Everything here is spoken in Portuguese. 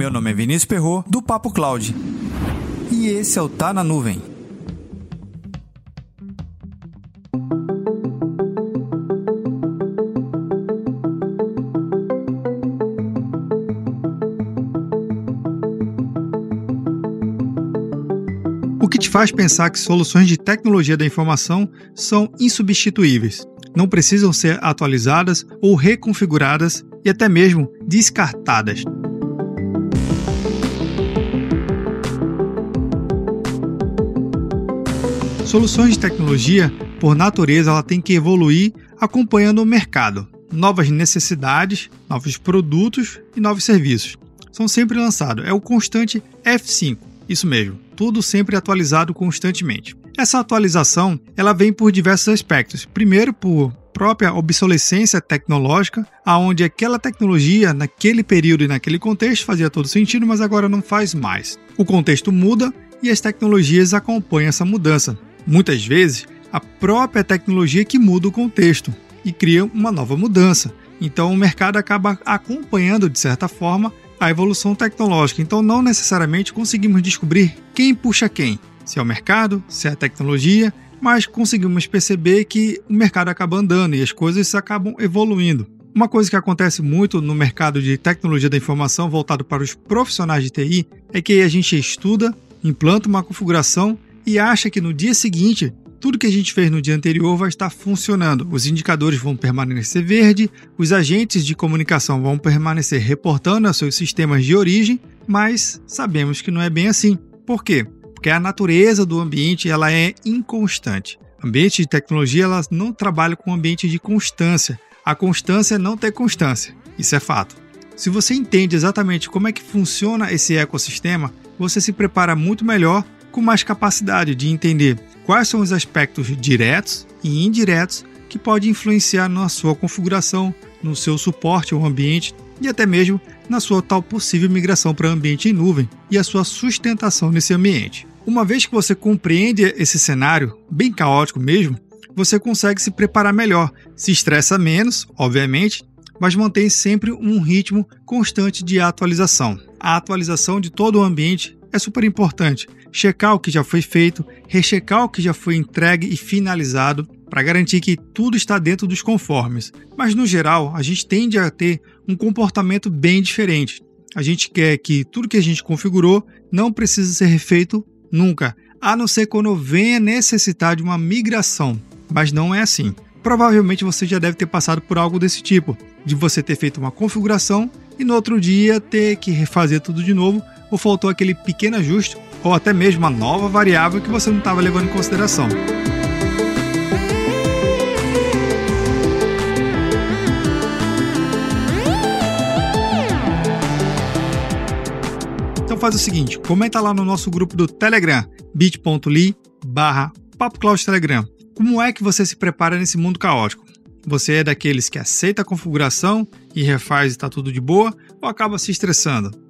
Meu nome é Vinícius Perro do Papo Cloud. E esse é o Tá na Nuvem. O que te faz pensar que soluções de tecnologia da informação são insubstituíveis, não precisam ser atualizadas ou reconfiguradas e até mesmo descartadas. Soluções de tecnologia, por natureza, ela tem que evoluir acompanhando o mercado, novas necessidades, novos produtos e novos serviços. São sempre lançados. É o constante F5. Isso mesmo, tudo sempre atualizado constantemente. Essa atualização, ela vem por diversos aspectos. Primeiro, por própria obsolescência tecnológica, aonde aquela tecnologia naquele período e naquele contexto fazia todo sentido, mas agora não faz mais. O contexto muda e as tecnologias acompanham essa mudança. Muitas vezes, a própria tecnologia que muda o contexto e cria uma nova mudança. Então o mercado acaba acompanhando de certa forma a evolução tecnológica. Então, não necessariamente conseguimos descobrir quem puxa quem, se é o mercado, se é a tecnologia, mas conseguimos perceber que o mercado acaba andando e as coisas acabam evoluindo. Uma coisa que acontece muito no mercado de tecnologia da informação voltado para os profissionais de TI é que a gente estuda, implanta uma configuração e acha que no dia seguinte tudo que a gente fez no dia anterior vai estar funcionando. Os indicadores vão permanecer verde, os agentes de comunicação vão permanecer reportando a seus sistemas de origem, mas sabemos que não é bem assim. Por quê? Porque a natureza do ambiente ela é inconstante. Ambiente de tecnologia ela não trabalha com ambiente de constância. A constância é não ter constância. Isso é fato. Se você entende exatamente como é que funciona esse ecossistema, você se prepara muito melhor com mais capacidade de entender quais são os aspectos diretos e indiretos que podem influenciar na sua configuração, no seu suporte ao ambiente e até mesmo na sua tal possível migração para ambiente em nuvem e a sua sustentação nesse ambiente. Uma vez que você compreende esse cenário, bem caótico mesmo, você consegue se preparar melhor, se estressa menos, obviamente, mas mantém sempre um ritmo constante de atualização. A atualização de todo o ambiente é super importante. Checar o que já foi feito, rechecar o que já foi entregue e finalizado, para garantir que tudo está dentro dos conformes. Mas no geral, a gente tende a ter um comportamento bem diferente. A gente quer que tudo que a gente configurou não precise ser refeito nunca, a não ser quando venha necessitar de uma migração. Mas não é assim. Provavelmente você já deve ter passado por algo desse tipo, de você ter feito uma configuração e no outro dia ter que refazer tudo de novo ou faltou aquele pequeno ajuste, ou até mesmo uma nova variável que você não estava levando em consideração. Então faz o seguinte, comenta lá no nosso grupo do Telegram, bit.ly barra Telegram. Como é que você se prepara nesse mundo caótico? Você é daqueles que aceita a configuração e refaz e está tudo de boa, ou acaba se estressando?